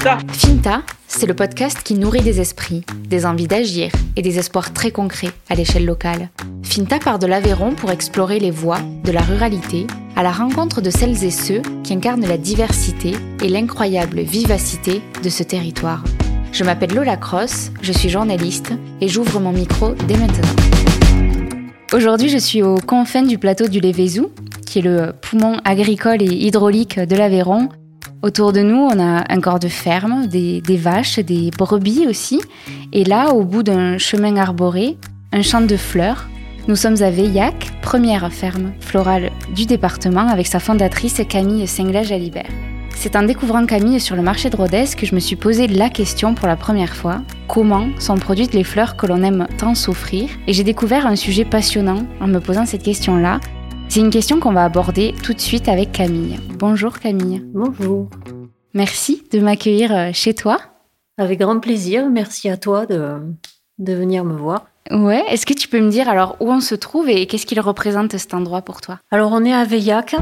Finta. C'est le podcast qui nourrit des esprits, des envies d'agir et des espoirs très concrets à l'échelle locale. Finta part de l'Aveyron pour explorer les voies de la ruralité à la rencontre de celles et ceux qui incarnent la diversité et l'incroyable vivacité de ce territoire. Je m'appelle Lola Cross, je suis journaliste et j'ouvre mon micro dès maintenant. Aujourd'hui, je suis aux confins du plateau du Lévézou, qui est le poumon agricole et hydraulique de l'Aveyron, Autour de nous, on a un corps de ferme, des, vaches, des brebis aussi. Et là, au bout d'un chemin arboré, un champ de fleurs. Nous sommes à Veillac, première ferme florale du département, avec sa fondatrice Camille Senglage-Alibert. C'est en découvrant Camille sur le marché de Rodez que je me suis posé la question pour la première fois comment sont produites les fleurs que l'on aime tant s'offrir Et j'ai découvert un sujet passionnant en me posant cette question-là c'est une question qu'on va aborder tout de suite avec Camille. Bonjour Camille. Bonjour. Merci de m'accueillir euh, chez toi. Avec grand plaisir. Merci à toi de, de venir me voir. Ouais, est-ce que tu peux me dire alors où on se trouve et qu'est-ce qu'il représente cet endroit pour toi? Alors on est à Veillac.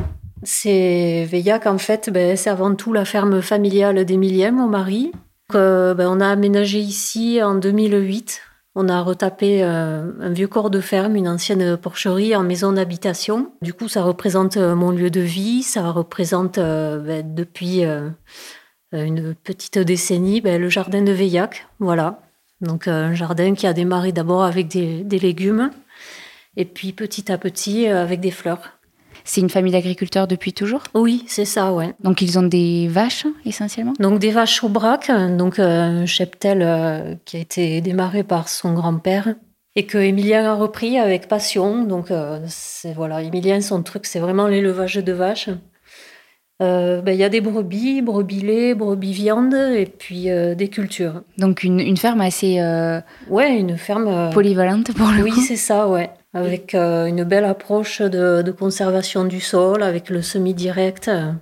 C'est Veillac en fait, ben, c'est avant tout la ferme familiale d'Emilien, mon mari. Euh, ben, on a aménagé ici en 2008 on a retapé euh, un vieux corps de ferme, une ancienne porcherie en maison d'habitation. Du coup, ça représente euh, mon lieu de vie, ça représente euh, ben, depuis une petite décennie ben, le jardin de Veillac. Voilà. Donc un jardin qui a démarré d'abord avec des légumes et puis petit à petit avec des fleurs. C'est une famille d'agriculteurs depuis toujours Oui, c'est ça, ouais. Donc ils ont des vaches essentiellement? Donc des vaches au braque, donc euh, un cheptel euh, qui a été démarré par son grand-père et que Emilien a repris avec passion. Donc euh, c'est voilà, Emilien son truc c'est vraiment l'élevage de vaches. Ben, il y a des brebis, brebis lait, brebis viande et puis des cultures. Donc une, ferme assez... ouais, une ferme... polyvalente pour le. Oui, c'est ça, ouais avec euh, une belle approche de, conservation du sol, avec le semi-direct. Euh,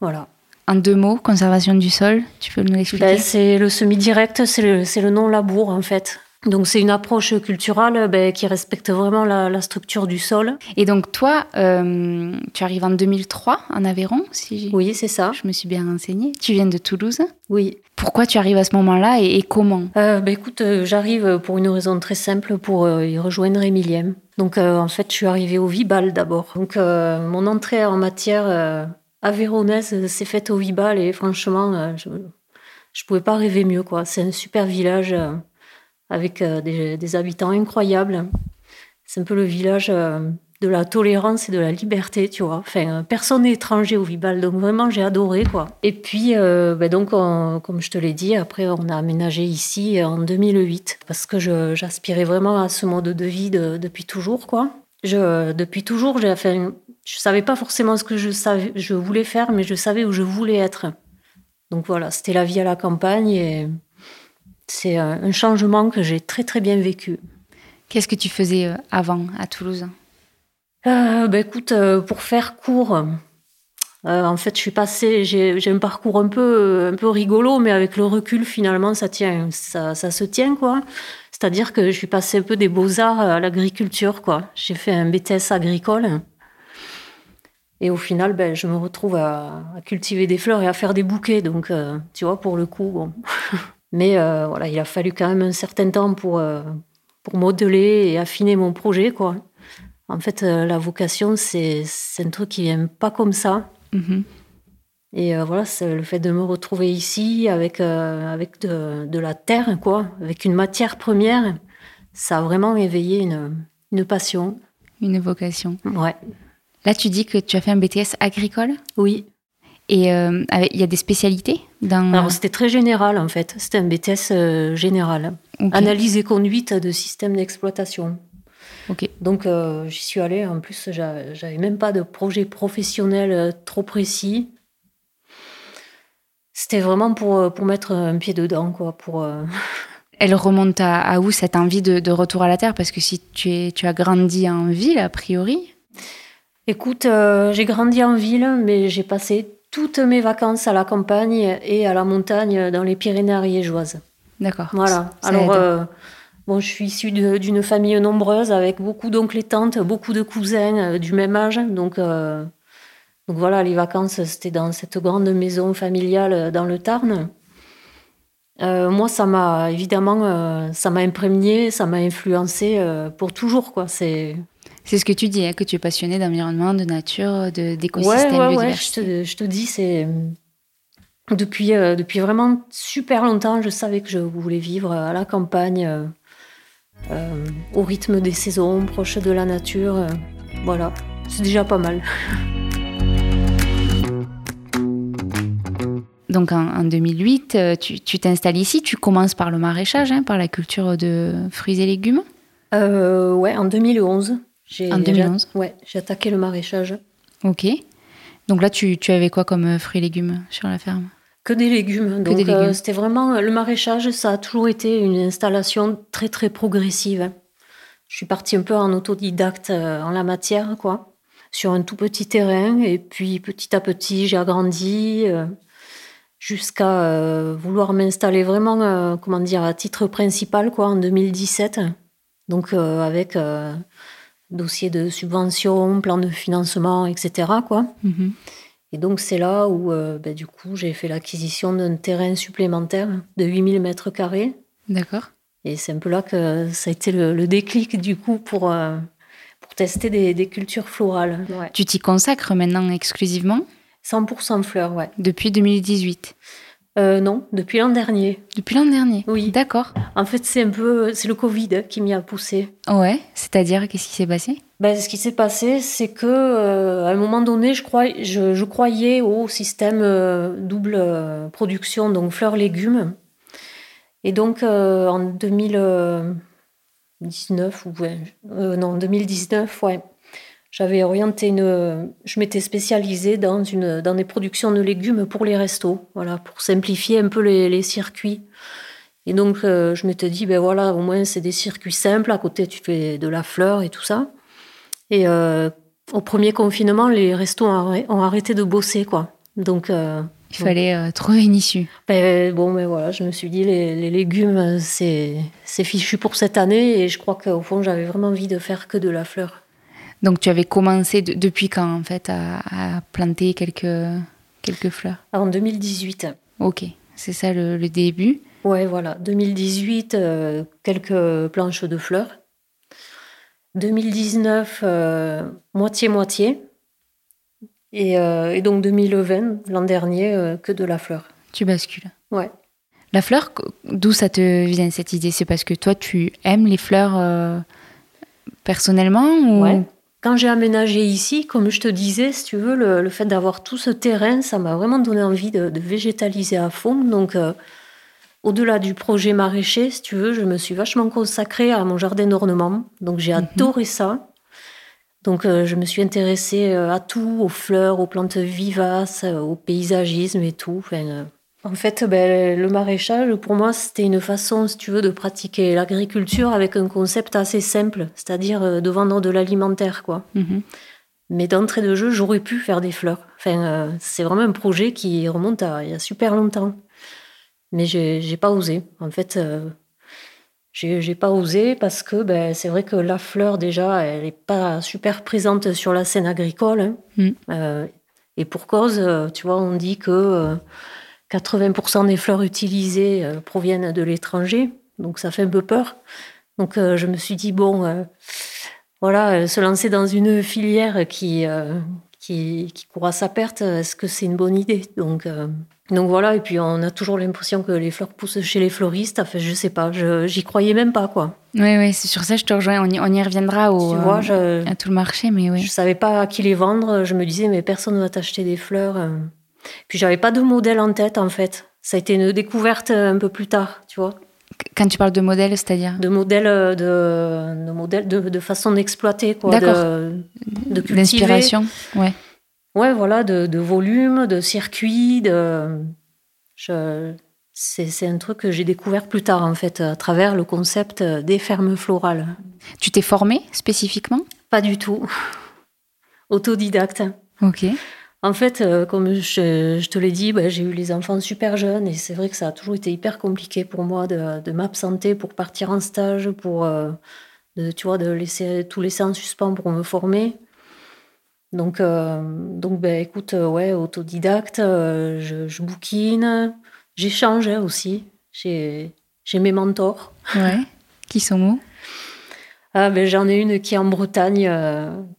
voilà. En deux mots, conservation du sol, tu peux nous l'expliquer? Ben, C'est le semi-direct, c'est le, le non-labour en fait. Donc c'est une approche culturelle ben, qui respecte vraiment la, structure du sol. Et donc toi, euh, tu arrives en 2003 en Aveyron, si oui c'est ça. Je me suis bien renseignée. Tu viens de Toulouse. Oui. Pourquoi tu arrives à ce moment-là et, comment? Euh, ben, écoute, euh, j'arrive pour une raison très simple pour y rejoindre Emilien. Donc en fait, je suis arrivée au Vibal d'abord. Donc mon entrée en matière aveyronnaise s'est faite au Vibal et franchement, je je pouvais pas rêver mieux quoi. C'est un super village avec euh, des, habitants incroyables. C'est un peu le village euh, de la tolérance et de la liberté, tu vois. Enfin, euh, personne n'est étranger au Vibal, donc vraiment j'ai adoré, quoi. Et puis, ben donc, comme je te l'ai dit, après on a aménagé ici en 2008 parce que j'aspirais vraiment à ce mode de vie depuis toujours, quoi. Je, depuis toujours, j'ai, enfin, je savais pas forcément ce que je savais, je voulais faire, mais je savais où je voulais être. Donc voilà, c'était la vie à la campagne et c'est un changement que j'ai très très bien vécu. Qu'est-ce que tu faisais euh, avant à Toulouse? Euh, ben écoute, euh, pour faire court, en fait, je suis passée, j'ai un parcours un peu, un peu rigolo, mais avec le recul, finalement, ça tient, ça, ça se tient, quoi. C'est-à-dire que je suis passée un peu des beaux-arts à l'agriculture, quoi. J'ai fait un BTS agricole. Et au final, ben, je me retrouve à, cultiver des fleurs et à faire des bouquets. Donc, tu vois, pour le coup, bon. Mais euh, voilà, il a fallu quand même un certain temps pour, euh, pour modeler et affiner mon projet. Quoi. En fait, euh, la vocation, c'est un truc qui vient pas comme ça. Mm-hmm. Et voilà, c'est le fait de me retrouver ici avec, avec de, de, la terre, quoi, avec une matière première, ça a vraiment éveillé une, une passion. Une vocation. Ouais. Là, tu dis que tu as fait un BTS agricole? Oui. Et euh, il y a des spécialités dans... Alors, c'était très général, en fait. C'était un BTS euh, général. Analyse et conduite de systèmes d'exploitation. Ok. Donc, euh, j'y suis allée. En plus, j'avais même pas de projet professionnel trop précis. C'était vraiment pour, pour mettre un pied dedans, quoi. Pour... Elle remonte à, où cette envie de, de, retour à la terre? Parce que si tu, es, tu as grandi en ville, a priori Écoute, j'ai grandi en ville, mais j'ai passé toutes mes vacances à la campagne et à la montagne dans les Pyrénées ariégeoises. D'accord. Voilà. Alors, euh, bon, je suis issue d'une famille nombreuse avec beaucoup d'oncles et tantes, beaucoup de cousins euh, du même âge. Donc, euh, Donc voilà, les vacances, c'était dans cette grande maison familiale dans le Tarn. moi, ça m'a évidemment, ça m'a imprégné, ça m'a influencé pour toujours, quoi. C'est c'est ce que tu dis, hein, que tu es passionné d'environnement, de nature, d'écosystème, de, ouais, ouais, je, te, je te dis, c'est depuis, euh, depuis vraiment super longtemps, je savais que je voulais vivre à la campagne, euh, euh, au rythme des saisons, proche de la nature. voilà, c'est déjà pas mal. Donc en, 2008, tu t'installes ici, tu commences par le maraîchage, hein, par la culture de fruits et légumes? Ouais, en 2011. En 2011 Ouais, j'ai attaqué le maraîchage. Ok. Donc là, tu, tu avais quoi comme fruits et légumes sur la ferme? Que des légumes. Donc, euh, c'était vraiment le maraîchage, ça a toujours été une installation très très progressive. Je suis partie un peu en autodidacte euh, en la matière, quoi, sur un tout petit terrain. Et puis petit à petit, j'ai agrandi euh, jusqu'à vouloir m'installer vraiment, comment dire, à titre principal, quoi, en 2017. Donc avec dossier de subvention, plan de financement, etc. Quoi. Mhm. Et donc, c'est là où, euh, ben, du coup, j'ai fait l'acquisition d'un terrain supplémentaire de 8000 mètres carrés. D'accord. Et c'est un peu là que ça a été le, déclic, du coup, pour, euh, pour tester des, cultures florales. Tu t'y consacres maintenant exclusivement? 100% fleurs, ouais. Depuis 2018 euh, non, depuis l'an dernier. Depuis l'an dernier Oui. D'accord. En fait, c'est un peu, c'est le Covid qui m'y a poussé. Ouais, c'est-à-dire, qu'est-ce qui s'est passé? Ben, Ce qui s'est passé, c'est que euh, à un moment donné, je, crois, je, croyais au système euh, double production, donc fleurs-légumes. Et donc, en 2019, ou non, 2019, ouais, j'avais orienté une. Je m'étais spécialisée dans, une, dans des productions de légumes pour les restos, voilà, pour simplifier un peu les, circuits. Et donc, euh, je m'étais dit, ben voilà, au moins, c'est des circuits simples. À côté, tu fais de la fleur et tout ça. Et euh, au premier confinement, les restos ont arrêté de bosser, quoi. Donc. Euh, il fallait trouver une issue. Ben, bon, mais ben voilà, je me suis dit, les, les légumes, c'est fichu pour cette année. Et je crois qu'au fond, j'avais vraiment envie de faire que de la fleur. Donc tu avais commencé depuis quand en fait à, planter quelques, quelques fleurs? En 2018. Ok, c'est ça le, début? Ouais, voilà. 2018, euh, quelques planches de fleurs. 2019, euh, moitié-moitié. Et, euh, et, donc 2020, l'an dernier, que de la fleur. Tu bascules. Ouais. La fleur, d'où ça te vient cette idée? C'est parce que toi, tu aimes les fleurs personnellement ou... Ouais. Quand j'ai aménagé ici, comme je te disais, si tu veux, le, fait d'avoir tout ce terrain, ça m'a vraiment donné envie de, végétaliser à fond. Donc, euh, au-delà du projet maraîcher, si tu veux, je me suis vachement consacrée à mon jardin d'ornement. Donc, j'ai mhm. adoré ça. Donc, euh, je me suis intéressée euh, à tout, aux fleurs, aux plantes vivaces, au paysagisme et tout. Enfin, en fait, ben, le maraîchage, pour moi, c'était une façon, si tu veux, de pratiquer l'agriculture avec un concept assez simple, c'est-à-dire euh, de vendre de l'alimentaire, quoi. Mhm. Mais d'entrée de jeu, j'aurais pu faire des fleurs. Enfin, euh, c'est vraiment un projet qui remonte à il y a super longtemps. Mais j'ai pas osé. En fait, euh, j'ai pas osé parce que ben, c'est vrai que la fleur, déjà, elle n'est pas super présente sur la scène agricole. Hein. Mm. et pour cause, tu vois, on dit que 80% des fleurs utilisées euh, proviennent de l'étranger, donc ça fait un peu peur. Donc euh, je me suis dit, bon, euh, voilà, se lancer dans une filière qui, qui, qui, court à sa perte, est-ce que c'est une bonne idée? Donc, donc voilà, et puis on a toujours l'impression que les fleurs poussent chez les floristes. Enfin, je sais pas, j'y croyais même pas, quoi. Oui, oui, c'est sur ça, je te rejoins. On y, on y reviendra au, tu vois, à tout le marché, mais oui. Je savais pas à qui les vendre. Je me disais, mais personne ne va t'acheter des fleurs. Puis j'avais pas de modèle en tête en fait. Ça a été une découverte euh, un peu plus tard, tu vois. Quand tu parles de modèle, c'est-à-dire? De modèle, euh, de, de, modèle de, de façon d'exploiter, quoi. D'accord. De, de D'inspiration, ouais. Ouais, voilà, de, de volume, de circuit, de. Je... C'est, c'est un truc que j'ai découvert plus tard, en fait, à travers le concept des fermes florales. Tu t'es formée spécifiquement? Pas du tout. Autodidacte. Ok. En fait, euh, comme je, te l'ai dit, bah, j'ai eu les enfants super jeunes et c'est vrai que ça a toujours été hyper compliqué pour moi de, m'absenter pour partir en stage, pour euh, de, tu vois, de laisser tout laisser en suspens pour me former. Donc, donc ben, écoute, ouais, autodidacte, je, je, bouquine, j'échange aussi. J'ai mes mentors. Ouais. Qui sont où? Ah, ben, J'en ai une qui est en Bretagne,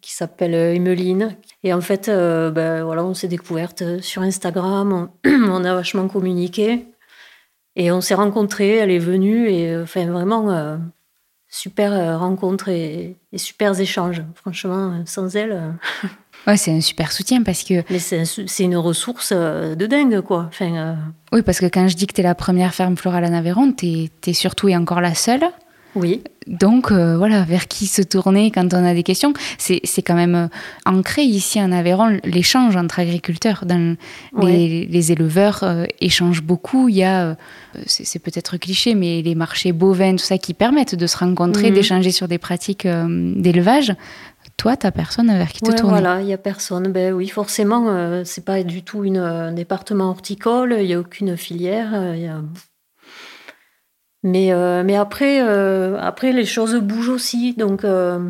qui s'appelle Emeline. Et en fait, ben, voilà, on s'est découverte sur Instagram, on, a vachement communiqué. Et on s'est rencontrés, elle est venue, et enfin vraiment, super euh, rencontre et, super échanges. Franchement, euh, sans elle. Euh, ouais, c'est un super soutien parce que. Mais c'est une ressource de dingue, quoi. Enfin, Oui, parce que quand je dis que tu es la première ferme florale en Aveyron, tu es, surtout et encore la seule. Oui. Donc euh, voilà, vers qui se tourner quand on a des questions. C'est quand même euh, ancré ici en Aveyron l'échange entre agriculteurs. Dans les, éleveurs euh, échangent beaucoup. Il y a, c'est peut-être cliché, mais les marchés bovins, tout ça, qui permettent de se rencontrer, mhm. d'échanger sur des pratiques d'élevage. Toi, tu n'as personne vers qui te tourner. Voilà, il n'y a personne. Ben oui, forcément, c'est pas du tout une, un département horticole, il n'y a aucune filière. Y a mais, euh, mais après, euh, après, les choses bougent aussi. Donc, euh,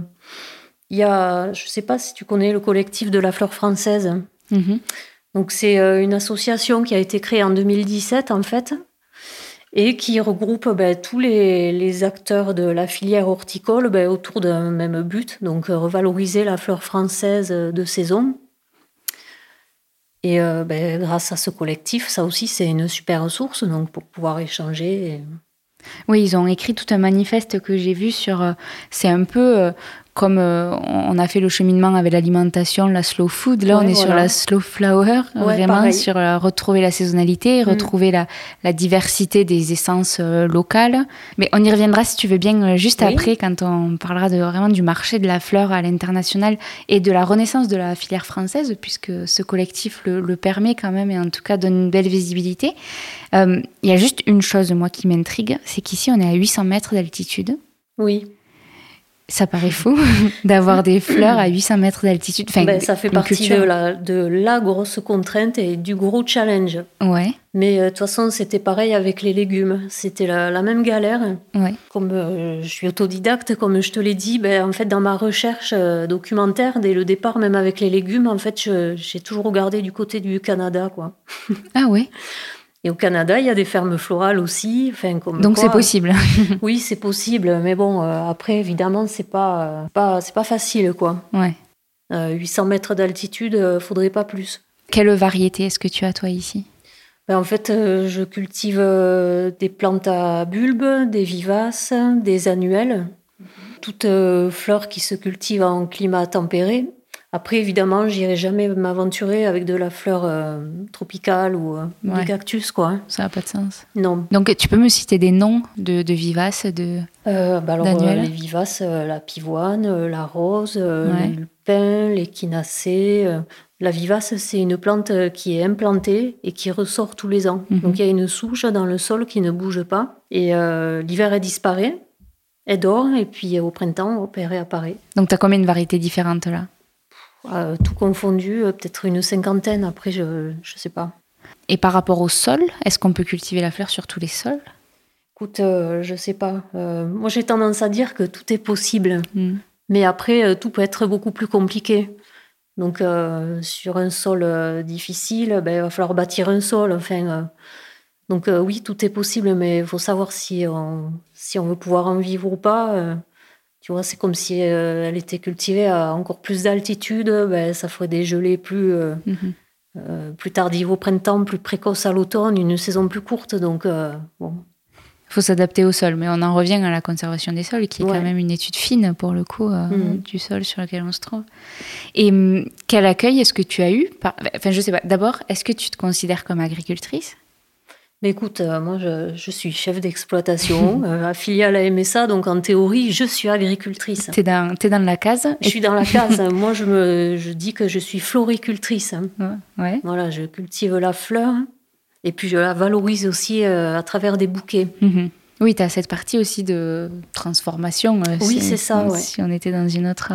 il y a, je ne sais pas si tu connais le collectif de la fleur française. Mhm. Donc, c'est une association qui a été créée en 2017, en fait, et qui regroupe ben, tous les, les, acteurs de la filière horticole ben, autour d'un même but, donc revaloriser la fleur française de saison. Et ben, grâce à ce collectif, ça aussi, c'est une super ressource donc, pour pouvoir échanger. Oui, ils ont écrit tout un manifeste que j'ai vu sur. Euh, c'est un peu euh, comme euh, on a fait le cheminement avec l'alimentation, la slow food, là on est sur la slow flower, vraiment sur retrouver la saisonnalité, mm. retrouver la, diversité des essences locales. Mais on y reviendra si tu veux bien juste après quand on parlera de, vraiment du marché de la fleur à l'international et de la renaissance de la filière française, puisque ce collectif le, le permet quand même et en tout cas donne une belle visibilité. Il y a juste une chose, moi, qui m'intrigue, c'est qu'ici, on est à 800 mètres d'altitude. Oui. Ça paraît fou d'avoir des fleurs à 800 mètres d'altitude. Enfin, ben, ça fait partie de la, de la, grosse contrainte et du gros challenge. Ouais. Mais euh, de toute façon, c'était pareil avec les légumes. C'était la, même galère. Ouais. Comme euh, je suis autodidacte, comme je te l'ai dit, ben, en fait, dans ma recherche euh, documentaire, dès le départ, même avec les légumes, en fait, j'ai toujours regardé du côté du Canada, quoi. Ah ouais et au Canada, il y a des fermes florales aussi. Enfin, comme Donc c'est possible. oui, c'est possible. Mais bon, euh, après, évidemment, c'est pas, euh, pas, c'est pas facile, quoi. Ouais. 800 euh, mètres d'altitude, faudrait pas plus. Quelle variété est-ce que tu as, toi, ici? Ben, En fait, je cultive des plantes à bulbes, des vivaces, des annuelles. Toutes fleurs qui se cultivent en climat tempéré. Après, évidemment, j'irai jamais m'aventurer avec de la fleur euh, tropicale ou euh, des cactus, quoi. Ça n'a pas de sens. Non. Donc, tu peux me citer des noms de, vivaces de euh, bah alors, Les vivaces, la pivoine, la rose, ouais. le pin, l'échinacée. La vivace, c'est une plante qui est implantée et qui ressort tous les ans. Mhm. Donc, il y a une souche dans le sol qui ne bouge pas. Et l'hiver, elle disparaît. Elle dort et puis au printemps, elle réapparaît. Donc, tu as combien de variétés différentes là? Euh, tout confondu, euh, peut-être une cinquantaine, après je ne sais pas. Et par rapport au sol, est-ce qu'on peut cultiver la fleur sur tous les sols? Écoute, euh, je sais pas. moi j'ai tendance à dire que tout est possible. Hmm. Mais après, tout peut être beaucoup plus compliqué. Donc sur un sol difficile, ben, il va falloir bâtir un sol. Enfin, donc oui, tout est possible, mais il faut savoir si on, si on veut pouvoir en vivre ou pas. Tu vois, c'est comme si euh, elle était cultivée à encore plus d'altitude, ben, ça ferait des gelées plus, euh, mhm. euh, plus tardives au printemps, plus précoces à l'automne, une saison plus courte. Donc, bon. Il faut s'adapter au sol, mais on en revient à la conservation des sols, qui est quand même une étude fine pour le coup mhm. du sol sur lequel on se trouve. Et hum, quel accueil est-ce que tu as eu Enfin, je sais pas. D'abord, est-ce que tu te considères comme agricultrice? Mais écoute, euh, moi je, suis chef d'exploitation, euh, affiliée à la MSA, donc en théorie je suis agricultrice. Tu es, dans la case Je suis dans la case. moi je, me, je dis que je suis floricultrice. Ouais. Voilà, je cultive la fleur et puis je la valorise aussi euh, à travers des bouquets. Mhm. Oui, tu as cette partie aussi de transformation. oui, c'est ça. Si on était dans une autre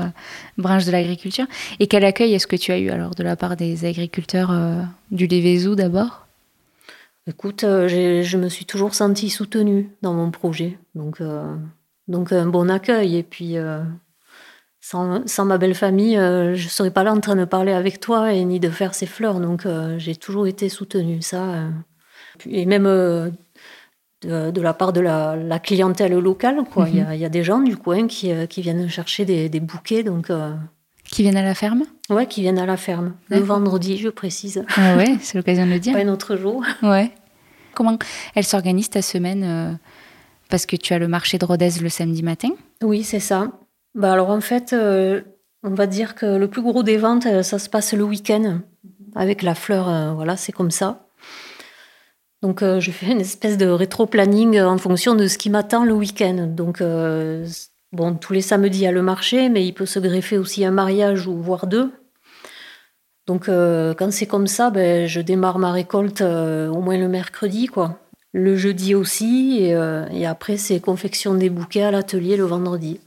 branche de l'agriculture. Et quel accueil est-ce que tu as eu alors de la part des agriculteurs du Lévézou d'abord? Écoute, euh, je me suis toujours sentie soutenue dans mon projet. Donc, euh, donc un bon accueil. Et puis, euh, sans, sans ma belle famille, je ne serais pas là en train de parler avec toi et ni de faire ces fleurs. Donc j'ai toujours été soutenue, ça. Et même de, la part de la, clientèle locale. Quoi. Il, y a, il, y a, des gens du coin qui, qui viennent chercher des, des bouquets. Donc, Qui viennent à la ferme Ouais, qui viennent à la ferme. Le vendredi, je précise. Ah ouais, c'est l'occasion de le dire. Pas un autre jour. Ouais. Comment elle s'organise ta semaine euh, Parce que tu as le marché de Rodez le samedi matin Oui, c'est ça. Bah alors en fait, euh, on va dire que le plus gros des ventes, euh, ça se passe le week-end avec la fleur. voilà, c'est comme ça. Donc je fais une espèce de rétro-planning en fonction de ce qui m'attend le week-end. Donc bon, tous les samedis il y a le marché, mais il peut se greffer aussi un mariage ou voire deux. Donc euh, quand c'est comme ça, ben, je démarre ma récolte euh, au moins le mercredi, quoi. Le jeudi aussi, et, euh, après c'est confection des bouquets à l'atelier le vendredi.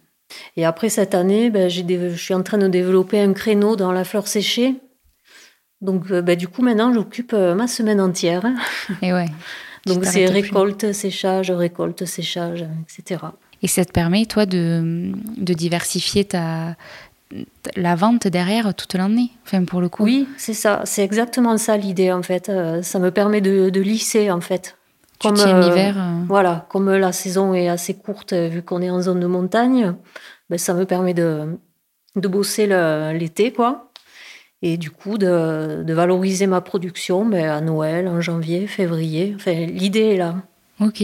Et après cette année, ben, je suis en train de développer un créneau dans la fleur séchée. Donc ben, du coup maintenant j'occupe ma semaine entière. Et ouais. Donc c'est récolte, séchage, récolte, séchage, etc. Et ça te permet, toi, de, de diversifier ta, la vente derrière toute l'année, enfin pour le coup. Oui, c'est ça, c'est exactement ça l'idée en fait. Euh, ça me permet de, lisser en fait. Comme euh, l'hiver. Euh. Voilà, comme la saison est assez courte vu qu'on est en zone de montagne, ben, ça me permet de, de bosser l'été quoi. Et du coup de, de valoriser ma production ben, à Noël, en janvier, février. Enfin, l'idée est là. Ok.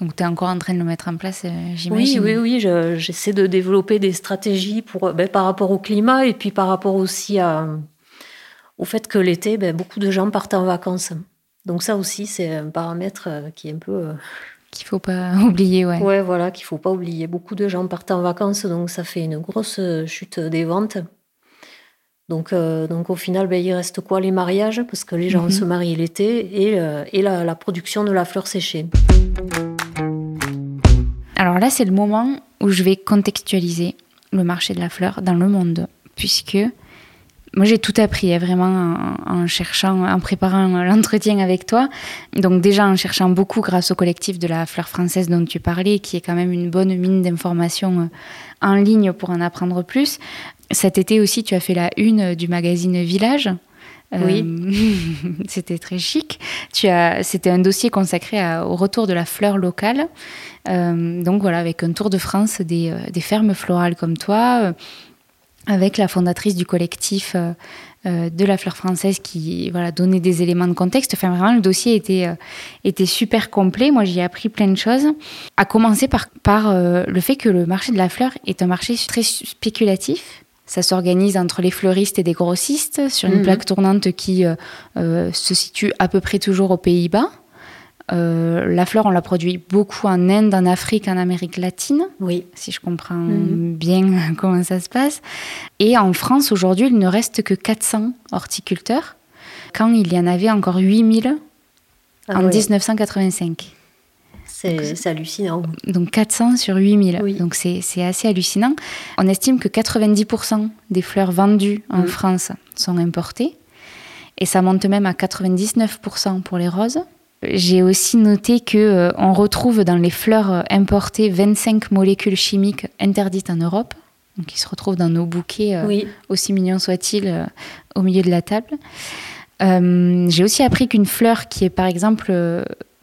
Donc tu es encore en train de le mettre en place, euh, j'imagine. Oui, oui, oui. J'essaie de développer des stratégies pour, ben, par rapport au climat et puis par rapport aussi au fait que l'été, ben, beaucoup de gens partent en vacances. Donc ça aussi, c'est un paramètre euh, qui est un peu... Euh, qu'il faut pas oublier, ouais. Ouais, voilà, qu'il faut pas oublier. Beaucoup de gens partent en vacances, donc ça fait une grosse chute des ventes. Donc, donc au final, ben, il reste quoi? Les mariages, parce que les gens mhm. se marient l'été, et, et la, la, production de la fleur séchée. Alors là, c'est le moment où je vais contextualiser le marché de la fleur dans le monde, puisque moi j'ai tout appris hein, vraiment en, cherchant, en préparant l'entretien avec toi. Donc déjà en cherchant beaucoup grâce au collectif de la fleur française dont tu parlais, qui est quand même une bonne mine d'informations euh, en ligne pour en apprendre plus. Cet été aussi, tu as fait la une du magazine Village. Oui. Euh, c'était très chic. Tu as, c'était un dossier consacré au retour de la fleur locale. Euh, donc voilà, avec un tour de France des, euh, des fermes florales comme toi, avec la fondatrice du collectif de la fleur française qui voilà, donnait des éléments de contexte. Enfin, vraiment, le dossier était, était super complet. Moi, j'y ai appris plein de choses. À commencer par, par le fait que le marché de la fleur est un marché très spéculatif. Ça s'organise entre les fleuristes et des grossistes sur une mhm. plaque tournante qui se situe à peu près toujours aux Pays-Bas. Euh, la fleur, on la produit beaucoup en Inde, en Afrique, en Amérique latine. Oui. Si je comprends mhm. bien comment ça se passe. Et en France, aujourd'hui, il ne reste que 400 horticulteurs, quand il y en avait encore 8000 ah en 1985. C'est hallucinant. Donc 400 sur 8000. Donc c'est assez hallucinant. On estime que 90% des fleurs vendues en mhm. France sont importées. Et ça monte même à 99% pour les roses. J'ai aussi noté que euh, on retrouve dans les fleurs euh, importées 25 molécules chimiques interdites en Europe, donc qui se retrouvent dans nos bouquets, euh, aussi mignons soient-ils, au milieu de la table. J'ai aussi appris qu'une fleur qui est par exemple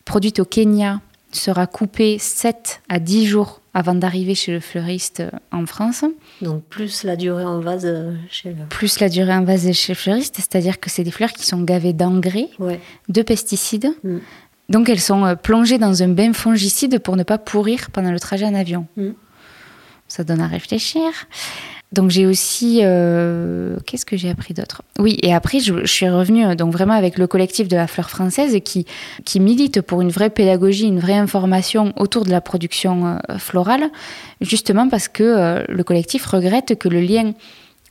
produite au Kenya sera coupée 7 à 10 jours avant d'arriver chez le fleuriste en France. Donc plus la durée en vase chez le... Plus la durée en vase chez le fleuriste, c'est-à-dire que c'est des fleurs qui sont gavées d'engrais, de pesticides. Mm. Donc elles sont euh, plongées dans un bain fongicide pour ne pas pourrir pendant le trajet en avion. Mm. Ça donne à réfléchir. Donc j'ai aussi, euh, qu'est-ce que j'ai appris d'autre? Oui, et après je, suis revenue euh, donc vraiment avec le collectif de la fleur française qui qui milite pour une vraie pédagogie, une vraie information autour de la production euh, florale, justement parce que le collectif regrette que le lien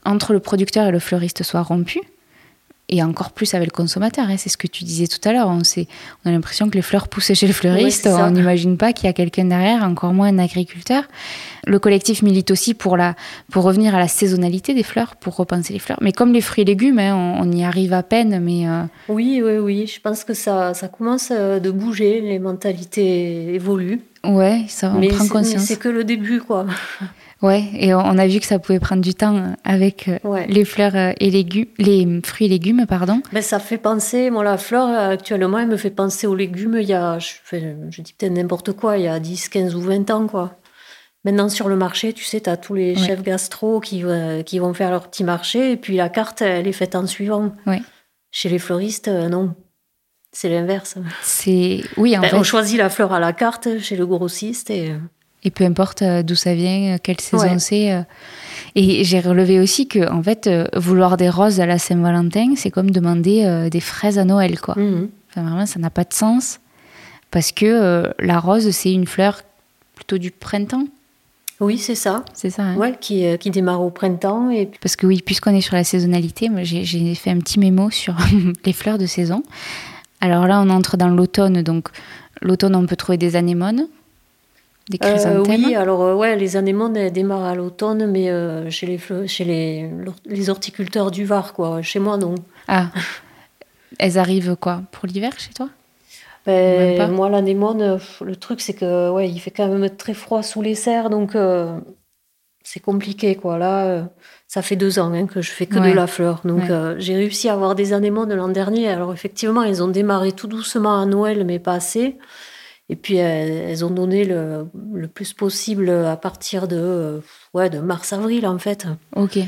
entre le producteur et le fleuriste soit rompu et encore plus avec le consommateur. Hein. C'est ce que tu disais tout à l'heure. On, on a l'impression que les fleurs poussent chez le fleuriste. on n'imagine pas qu'il y a quelqu'un derrière, encore moins un agriculteur. Le collectif milite aussi pour, la, pour revenir à la saisonnalité des fleurs, pour repenser les fleurs. Mais comme les fruits et légumes, hein, on, y arrive à peine. Mais euh, Oui, oui, oui. Je pense que ça, ça commence euh, de bouger. Les mentalités évoluent. Ouais, ça, on mais prend conscience. c'est que le début, quoi. Ouais, et on a vu que ça pouvait prendre du temps avec euh, Ouais. les fleurs euh, et légumes, les fruits et légumes, pardon. Ben, ça fait penser, moi, la fleur, euh, actuellement, elle me fait penser aux légumes il y a, je, dis peut-être n'importe quoi, il y a 10, 15 ou 20 ans, quoi. Maintenant, sur le marché, tu sais, tu as tous les Ouais. chefs gastro qui, euh, qui vont faire leur petit marché, et puis la carte, elle est faite en suivant. Ouais. Chez les fleuristes, euh, non. C'est l'inverse. C'est oui, en Ben, fait, on choisit la fleur à la carte chez le grossiste, et... et peu importe euh, d'où ça vient, euh, quelle saison Ouais. c'est. euh. Et j'ai relevé aussi que en fait, vouloir des roses à la Saint-Valentin, c'est comme demander des fraises à Noël, quoi. Enfin, vraiment, ça n'a pas de sens parce que la rose, c'est une fleur plutôt du printemps, Oui, c'est ça. c'est ça. hein Ouais, qui, euh, qui démarre au printemps, et Parce que oui, puisqu'on est sur la saisonnalité, j'ai fait un petit mémo sur les fleurs de saison. Alors là, on entre dans l'automne, donc l'automne, on peut trouver des anémones, des Euh, chrysanthèmes. oui, alors euh, ouais, les anémones elles démarrent à l'automne, mais euh, chez, les, chez les, les horticulteurs du Var, quoi. Chez moi, non. Ah, elles arrivent quoi Pour l'hiver chez toi? Ben, moi, l'anémone, euh, le truc, c'est que ouais, il fait quand même très froid sous les serres, donc euh, c'est compliqué, quoi. Là, euh, ça fait deux ans hein, que je fais que Ouais. de la fleur, donc Ouais. euh, j'ai réussi à avoir des anémones l'an dernier. Alors effectivement, elles ont démarré tout doucement à Noël, mais pas assez. Et puis elles, elles ont donné le, le plus possible à partir de euh, ouais de mars-avril en fait. Ok.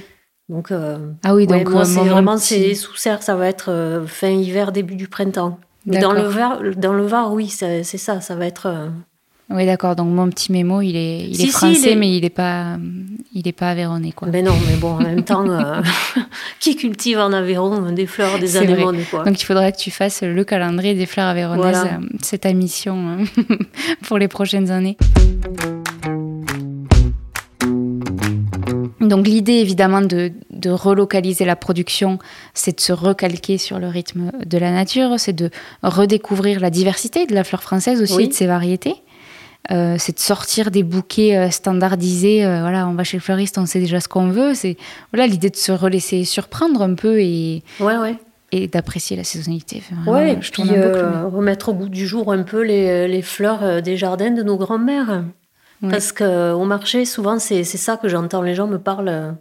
Donc euh, Ah oui, ouais, donc moi euh, c'est vraiment petit. c'est sous serre, ça va être euh, fin hiver, début du printemps. Mais dans le. Var, dans le Var, oui, c'est c'est ça, ça va être. euh, Oui, d'accord. Donc mon petit mémo, il est, il Si, est si, français, il est- mais il n'est pas, il est pas aveyronais, quoi. Mais non, mais bon, en même temps, euh, qui cultive en Aveyron des fleurs, des anémones, quoi. Donc il faudra que tu fasses le calendrier des fleurs avéronaises. Voilà. euh, C'est ta mission hein, pour les prochaines années. Donc l'idée évidemment de, de relocaliser la production, c'est de se recalquer sur le rythme de la nature, c'est de redécouvrir la diversité de la fleur française aussi Oui. et de ses variétés. Euh, c'est de sortir des bouquets euh, standardisés. euh, voilà, on va chez le fleuriste, on sait déjà ce qu'on veut. C'est voilà l'idée de se relaisser surprendre un peu et, Ouais, ouais. et d'apprécier la saisonnalité. Enfin, Ouais, et je puis euh, remettre au goût du jour un peu les, les fleurs des jardins de nos grands-mères. Ouais. Parce qu'au marché, souvent, c'est c'est ça que j'entends. Les gens me parlent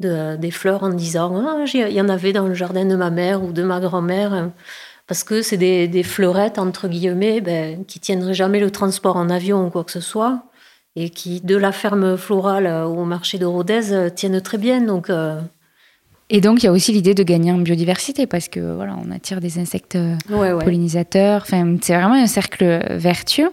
de, des fleurs en disant Ah, il y en avait dans le jardin de ma mère ou de ma grand-mère. Parce que c'est des, des fleurettes, entre guillemets, ben, qui tiendraient jamais le transport en avion ou quoi que ce soit. Et qui, de la ferme florale euh, au marché de Rodez, euh, tiennent très bien. Donc, euh, Et donc, il y a aussi l'idée de gagner en biodiversité parce que voilà, on attire des insectes ouais, ouais. pollinisateurs. Enfin, c'est vraiment un cercle vertueux.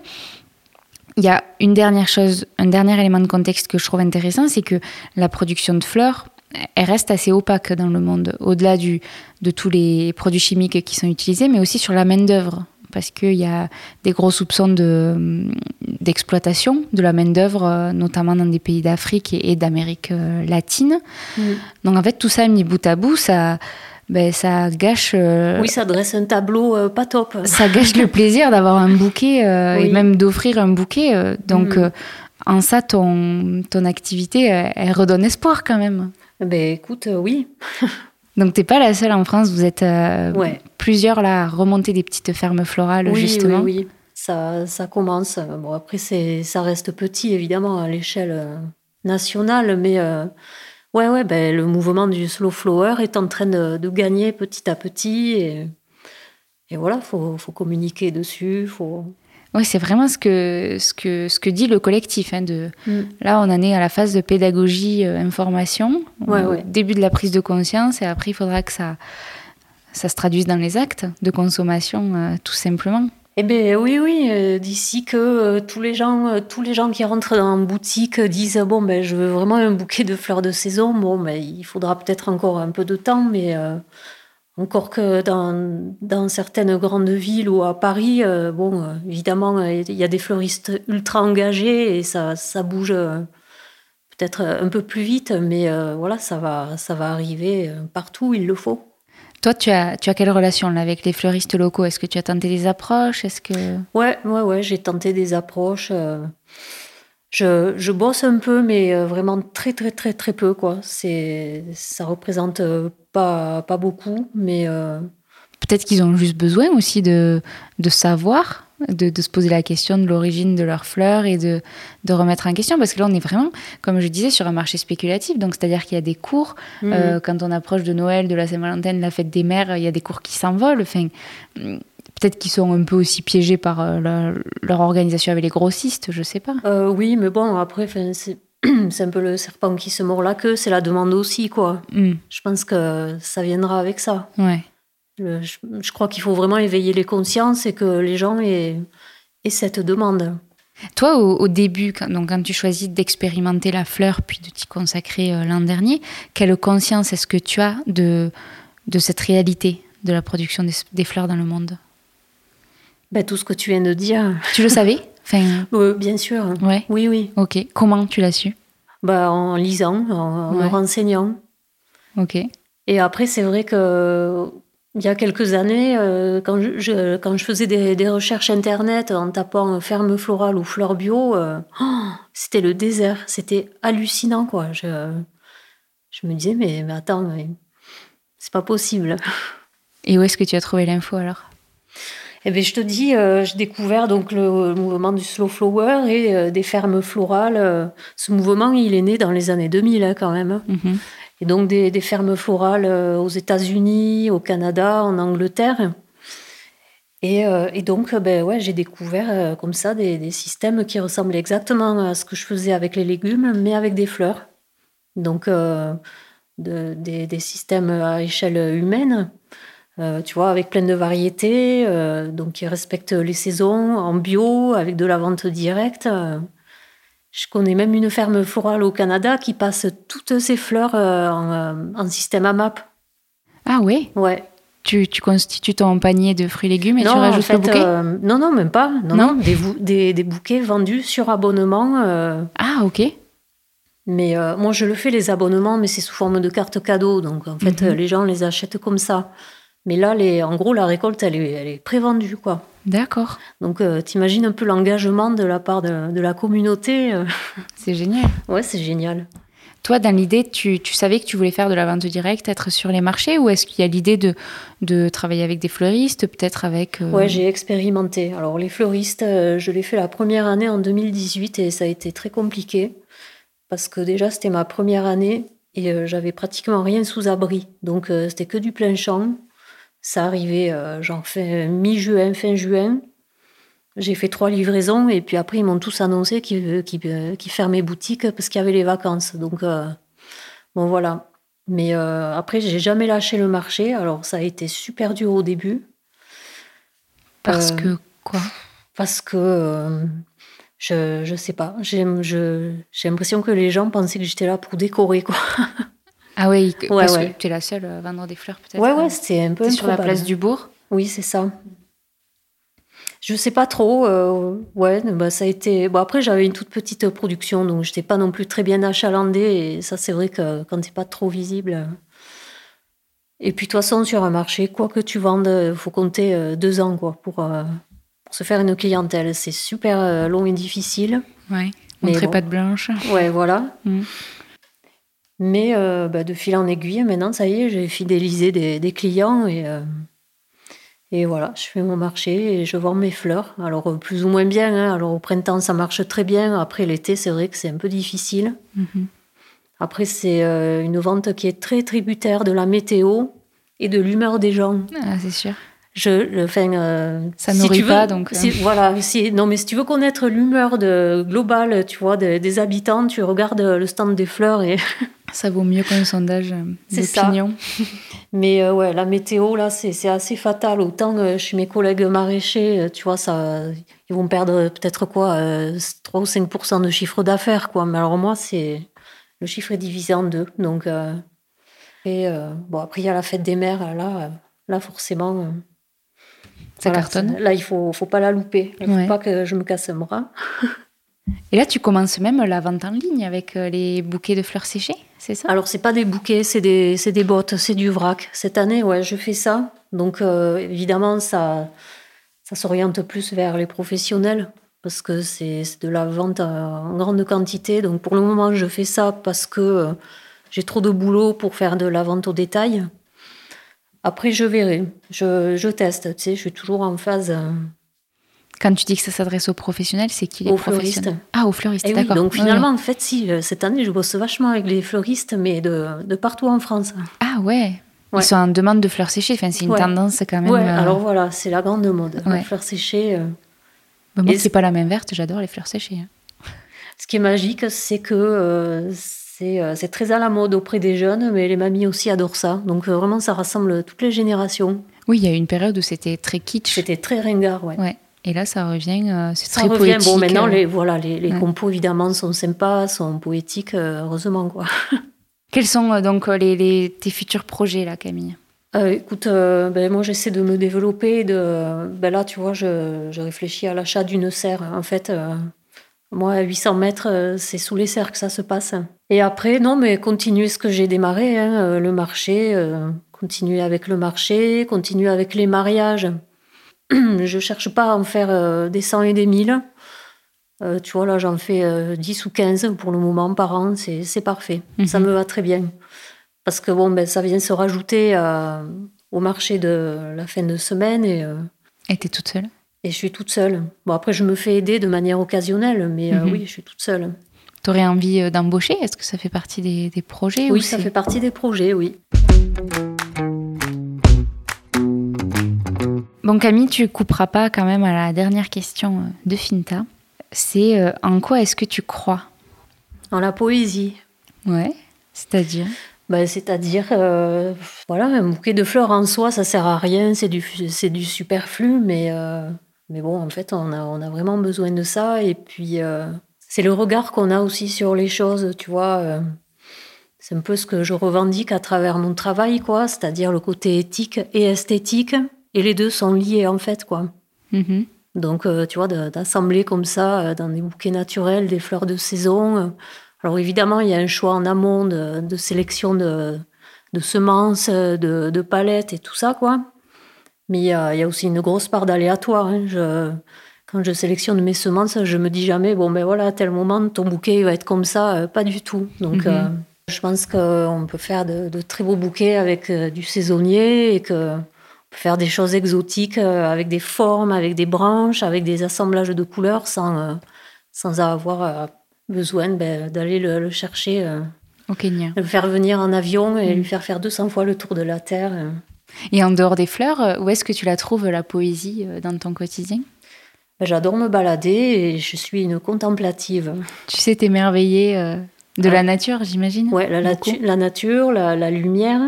Il y a une dernière chose, un dernier élément de contexte que je trouve intéressant, c'est que la production de fleurs, elle reste assez opaque dans le monde, au-delà du, de tous les produits chimiques qui sont utilisés, mais aussi sur la main-d'œuvre. Parce qu'il y a des gros soupçons de, d'exploitation de la main-d'œuvre, notamment dans des pays d'Afrique et, et d'Amérique euh, latine. Donc en fait, tout ça mis bout à bout, ça, ben, ça gâche. euh, Oui, ça dresse un tableau euh, pas top. ça gâche le plaisir d'avoir un bouquet euh, et même d'offrir un bouquet. donc, Mm. en ça, ton, ton activité, elle redonne espoir quand même. Ben écoute, euh, oui. Donc, t'es pas la seule en France. Vous êtes euh, Ouais. plusieurs là à remonter des petites fermes florales, oui, justement. oui, oui. Ça, ça commence. Bon, après, c'est, ça reste petit, évidemment, à l'échelle euh, nationale, mais euh, ouais, ouais, ben, le mouvement du slow flower est en train de, de gagner petit à petit. Et, et voilà, il faut, faut communiquer dessus. Faut... Ouais, c'est vraiment ce que, ce, que, ce que dit le collectif. hein, de, Mm. Là, on en est à la phase de pédagogie, euh, information, Ouais, au ouais. début de la prise de conscience, et après, il faudra que ça, ça se traduise dans les actes de consommation, euh, tout simplement. Eh bien, oui, oui, euh, d'ici que euh, tous, les gens, euh, tous les gens qui rentrent dans une boutique disent Bon, ben, je veux vraiment un bouquet de fleurs de saison. Bon, ben, il faudra peut-être encore un peu de temps, mais euh, encore que dans, dans certaines grandes villes ou à Paris, euh, bon, euh, évidemment, euh, il y a des fleuristes ultra engagés et ça, ça bouge peut-être un peu plus vite, mais voilà, ça va, ça va arriver partout où il le faut. Toi, tu as, tu as quelle relation là, avec les fleuristes locaux? Est-ce que tu as tenté des approches? Est-ce que Ouais, ouais, ouais, j'ai tenté des approches. je, je bosse un peu, mais vraiment très, très, très, très peu, quoi. C'est, ça représente pas, pas beaucoup, mais euh, peut-être qu'ils ont juste besoin aussi de, de savoir de, se poser la question de l'origine de leurs fleurs et de, de, remettre en question Parce que là, on est vraiment, comme je disais, sur un marché spéculatif. Donc, c'est-à-dire qu'il y a des cours. Mhm. Euh, quand on approche de Noël, de la Saint-Valentin, de la fête des mères, il y a des cours qui s'envolent. Enfin, peut-être qu'ils sont un peu aussi piégés par euh, leur, organisation avec les grossistes, je sais pas. Oui, mais bon, après, c'est. C'est un peu le serpent qui se mord la queue, c'est la demande aussi, quoi. Hmm. Je pense que ça viendra avec ça. Ouais je, crois qu'il faut vraiment éveiller les consciences et que les gens aient, cette demande. Toi, au, début, quand, donc, quand tu choisis d'expérimenter la fleur puis de t'y consacrer euh, l'an dernier, quelle conscience est-ce que tu as de, de cette réalité de la production des, fleurs dans le monde? Ben, Tout ce que tu viens de dire. Tu le savais? enfin... Bien sûr. Ouais. Oui, oui. Ok. Comment tu l'as su? Ben, En lisant, en, me renseignant. Ok. Et après, c'est vrai que il y a quelques années, euh, quand, je, quand je faisais des, recherches internet en tapant ferme florale ou fleur bio, euh, oh, c'était le désert. C'était hallucinant, quoi. Je, je me disais, mais, mais attends, c'est pas possible. Et où est-ce que tu as trouvé l'info alors? Eh bien, je te dis, euh, j'ai découvert donc le mouvement du slow flower et des fermes florales. ce mouvement, il est né dans les années 2000 hein, quand même. Mm-hmm et donc des, fermes florales euh, aux États-Unis, au Canada, en Angleterre. Et, euh, donc, ben ouais, j'ai découvert euh, comme ça des, systèmes qui ressemblaient exactement à ce que je faisais avec les légumes, mais avec des fleurs. Donc, des, systèmes à échelle humaine, tu vois, avec plein de variétés, donc qui respectent les saisons, en bio, avec de la vente directe. Je connais même une ferme florale au Canada qui passe toutes ses fleurs euh, en, en, système AMAP. Ah oui Ouais. Tu, tu, constitues ton panier de fruits et légumes et tu rajoutes le bouquet? euh, Non, non, même pas. Non, non, des, des, bouquets vendus sur abonnement. Euh. Ah, ok. Mais moi, je le fais, les abonnements, mais c'est sous forme de carte cadeau. Donc, en fait, mhm. les gens les achètent comme ça. Mais là, les, en gros, la récolte, elle est, elle est prévendue, quoi. D'accord. Donc, euh, t'imagines un peu l'engagement de la part de, la communauté. Euh. C'est génial. ouais, c'est génial. Toi, dans l'idée, tu, savais que tu voulais faire de la vente directe, être sur les marchés, ou est-ce qu'il y a l'idée de, de travailler avec des fleuristes, peut-être avec... Euh... Ouais, j'ai expérimenté. Alors, les fleuristes, euh, je l'ai fait la première année en 2018 et ça a été très compliqué parce que déjà, c'était ma première année et j'avais pratiquement rien sous abri. Donc, c'était que du plein champ. Ça arrivait, euh, j'en fais mi-juin, fin juin. J'ai fait trois livraisons et puis après, ils m'ont tous annoncé qu'ils qu fermaient boutique parce qu'il y avait les vacances. Donc, euh, bon, voilà. Mais euh, après, j'ai jamais lâché le marché. Alors, ça a été super dur au début. Parce que quoi? Parce que je, je sais pas. J'ai l'impression que les gens pensaient que j'étais là pour décorer, quoi. Ah oui, parce que tu es la seule à vendre des fleurs peut-être. Ouais, ouais, euh, c'est un peu sur la place du bourg. Oui, c'est ça. Je sais pas trop. Euh, ouais, bah, ça a été. Bon, après, j'avais une toute petite production, donc je n'étais pas non plus très bien achalandée. Et ça, c'est vrai que quand tu pas trop visible. Euh. Et puis, de toute façon, sur un marché, quoi que tu vendes, il faut compter deux ans quoi, pour, se faire une clientèle. C'est super long et difficile. Ouais, montrer bon. pas de blanche. Ouais, voilà. Mm. Mais euh, bah, de fil en aiguille, maintenant, ça y est, j'ai fidélisé des, clients et, euh, et voilà, je fais mon marché et je vends mes fleurs. Alors, euh, plus ou moins bien. Hein. Alors, au printemps, ça marche très bien. Après, l'été, c'est vrai que c'est un peu difficile. Mhm. Après, c'est une vente qui est très tributaire de la météo et de l'humeur des gens. Ah, c'est sûr. Je, enfin, ça nourrit pas, donc. voilà, si, non, mais si tu veux connaître l'humeur globale, tu vois, des, habitants, tu regardes le stand des fleurs et Ça vaut mieux qu'un sondage d'opinion. Mais euh, ouais, la météo, là, c'est assez fatal. Autant euh, chez mes collègues maraîchers, euh, tu vois, ça, ils vont perdre peut-être quoi, 3 ou 5% de chiffre d'affaires, quoi. Mais alors moi, c'est le chiffre est divisé en deux. Donc, et bon, après, il y a la fête des mères, là, là forcément. ça cartonne. Là, il faut, faut pas la louper. Il ne faut pas que je me casse un bras. Et là, tu commences même la vente en ligne avec les bouquets de fleurs séchées c'est ça? Alors, c'est pas des bouquets, c'est des, des bottes, c'est du vrac. Cette année, ouais, je fais ça. Donc, euh, évidemment, ça, ça s'oriente plus vers les professionnels parce que c'est de la vente en grande quantité. Donc, pour le moment, je fais ça parce que euh, j'ai trop de boulot pour faire de la vente au détail. Après, je verrai. Je, je teste, tu sais, je suis toujours en phase. Quand tu dis que ça s'adresse aux professionnels, c'est qui les Aux professionnels fleuristes. Ah, aux fleuristes, Eh oui, d'accord. donc Ouais, finalement, en fait, si, euh, cette année, je bosse vachement avec les fleuristes, mais de, de partout en France. Ah ouais. Ouais. Ils sont en demande de fleurs séchées. Enfin, c'est une Ouais. tendance quand même. Ouais, euh, alors voilà, c'est la grande mode. Les fleurs séchées. euh. bah, moi, c'est pas la main verte, j'adore les fleurs séchées. hein. Ce qui est magique, c'est que euh, c'est très à la mode auprès des jeunes, mais les mamies aussi adorent ça. Donc vraiment, ça rassemble toutes les générations. Oui, il y a eu une période où c'était très kitsch. C'était très ringard, ouais. Et là, ça revient, euh, c'est très revient. poétique. Bon, maintenant, euh. les, voilà, les, les ouais. compos, évidemment, sont sympas, sont poétiques, euh, heureusement, quoi. Quels sont donc les, les- tes futurs projets, là, Camille? Euh, écoute, euh, ben, moi j'essaie de me développer. De, ben là, tu vois, je, je réfléchis à l'achat d'une serre. En fait, euh, moi, à 800 mètres, c'est sous les serres que ça se passe. Et après, non, mais continuer ce que j'ai démarré, hein, le marché, continuer avec le marché, continuer avec les mariages. je cherche pas à en faire euh, des 100 et des 1000. Euh, tu vois, là, j'en fais euh, 10 ou 15 pour le moment par an, c'est c'est parfait. Ça Mhm. me va très bien. Parce que bon, ben, ça vient se rajouter à- au marché de la fin de semaine et, euh, Et t'es toute seule? et je suis toute seule. Bon, après, je me fais aider de manière occasionnelle, mais euh, Mhm. oui, je suis toute seule. T'aurais envie euh, d'embaucher? Est-ce que ça fait partie des, des projets Oui, ou ça fait partie des projets, oui. Bon, Camille, tu couperas pas quand même à la dernière question euh, de Finta. C'est euh, en quoi est-ce que tu crois? En la poésie. Ouais. C'est-à-dire? Ben, C'est-à-dire, euh, voilà, un bouquet de fleurs en soi, ça sert à rien, c'est du, c'est du superflu, mais, euh, mais bon, en fait, on a, on a vraiment besoin de ça. Et puis, c'est le regard qu'on a aussi sur les choses, tu vois. c'est un peu ce que je revendique à travers mon travail, quoi, c'est-à-dire le côté éthique et esthétique, et les deux sont liés, en fait, quoi. Mhm. Donc, euh, tu vois, d'assembler comme ça euh, dans des bouquets naturels des fleurs de saison. euh. Alors, évidemment, il y a un choix en amont de, de sélection de, de semences, euh, de, de palettes et tout ça, quoi. Mais il y a, il y a aussi une grosse part d'aléatoire. hein. Je- Quand je sélectionne mes semences, je me dis jamais, bon, ben voilà, à tel moment, ton bouquet va être comme ça. pas du tout. Donc, Mhm. euh, je pense qu'on peut faire de, très beaux bouquets avec du saisonnier et que faire des choses exotiques euh, avec des formes, avec des branches, avec des assemblages de couleurs sans, euh, sans avoir euh, besoin ben, d'aller le, le chercher, Au Kenya. le faire venir en avion et Mm. lui faire faire 200 fois le tour de la Terre. Et en dehors des fleurs, où est-ce que tu la trouves, la poésie, dans ton quotidien? Ben, J'adore me balader et je suis une contemplative. Tu sais t'émerveiller euh, de la nature, j'imagine? Ouais, la, nature, la, la lumière.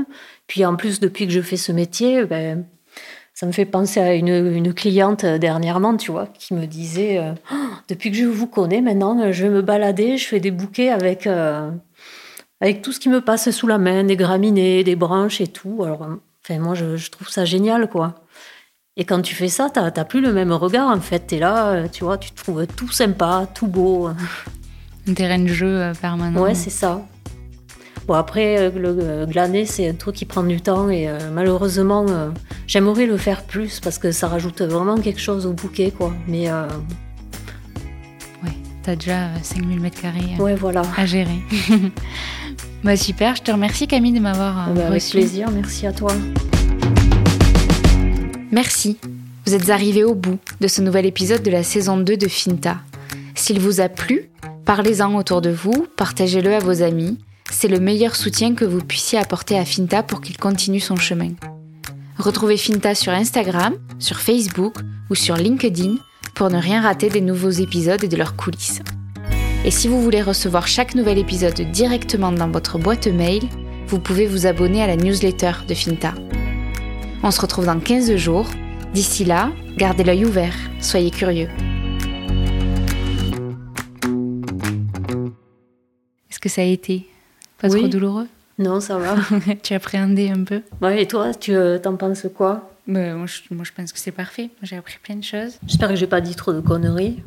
Puis en plus, depuis que je fais ce métier, ben, ça me fait penser à une, une cliente euh, dernièrement, tu vois, qui me disait euh, Oh, Depuis que je vous connais, maintenant, euh, je vais me balader, je fais des bouquets avec, euh, avec tout ce qui me passe sous la main, des graminées, des branches et tout. Alors, enfin, moi, je, je trouve ça génial, quoi. Et quand tu fais ça, t'as t'as plus le même regard, en fait. T'es là, tu vois, tu trouves tout sympa, tout beau. Un terrain de jeu permanent. Ouais, c'est ça. Bon, après, euh, le euh, glaner, c'est un truc qui prend du temps et euh, malheureusement, euh, j'aimerais le faire plus parce que ça rajoute vraiment quelque chose au bouquet, quoi. Mais euh, Ouais, t'as déjà euh, 5000 mètres carrés ouais, voilà. à gérer. bah super, je te remercie Camille de m'avoir euh, Bah, avec plaisir, merci à toi. Merci. Vous êtes arrivés au bout de ce nouvel épisode de la saison 2 de Finta. S'il vous a plu, parlez-en autour de vous, partagez-le à vos amis. C'est le meilleur soutien que vous puissiez apporter à Finta pour qu'il continue son chemin. Retrouvez Finta sur Instagram, sur Facebook ou sur LinkedIn pour ne rien rater des nouveaux épisodes et de leurs coulisses. Et si vous voulez recevoir chaque nouvel épisode directement dans votre boîte mail, vous pouvez vous abonner à la newsletter de Finta. On se retrouve dans 15 jours. D'ici là, gardez l'œil ouvert, soyez curieux. Est-ce que ça a été pas Oui. trop douloureux Non, ça va. Tu appréhendais un peu ouais, et toi, tu euh, t'en penses quoi Bah, moi, je, moi, je pense que c'est parfait. J'ai appris plein de choses. J'espère que j'ai pas dit trop de conneries.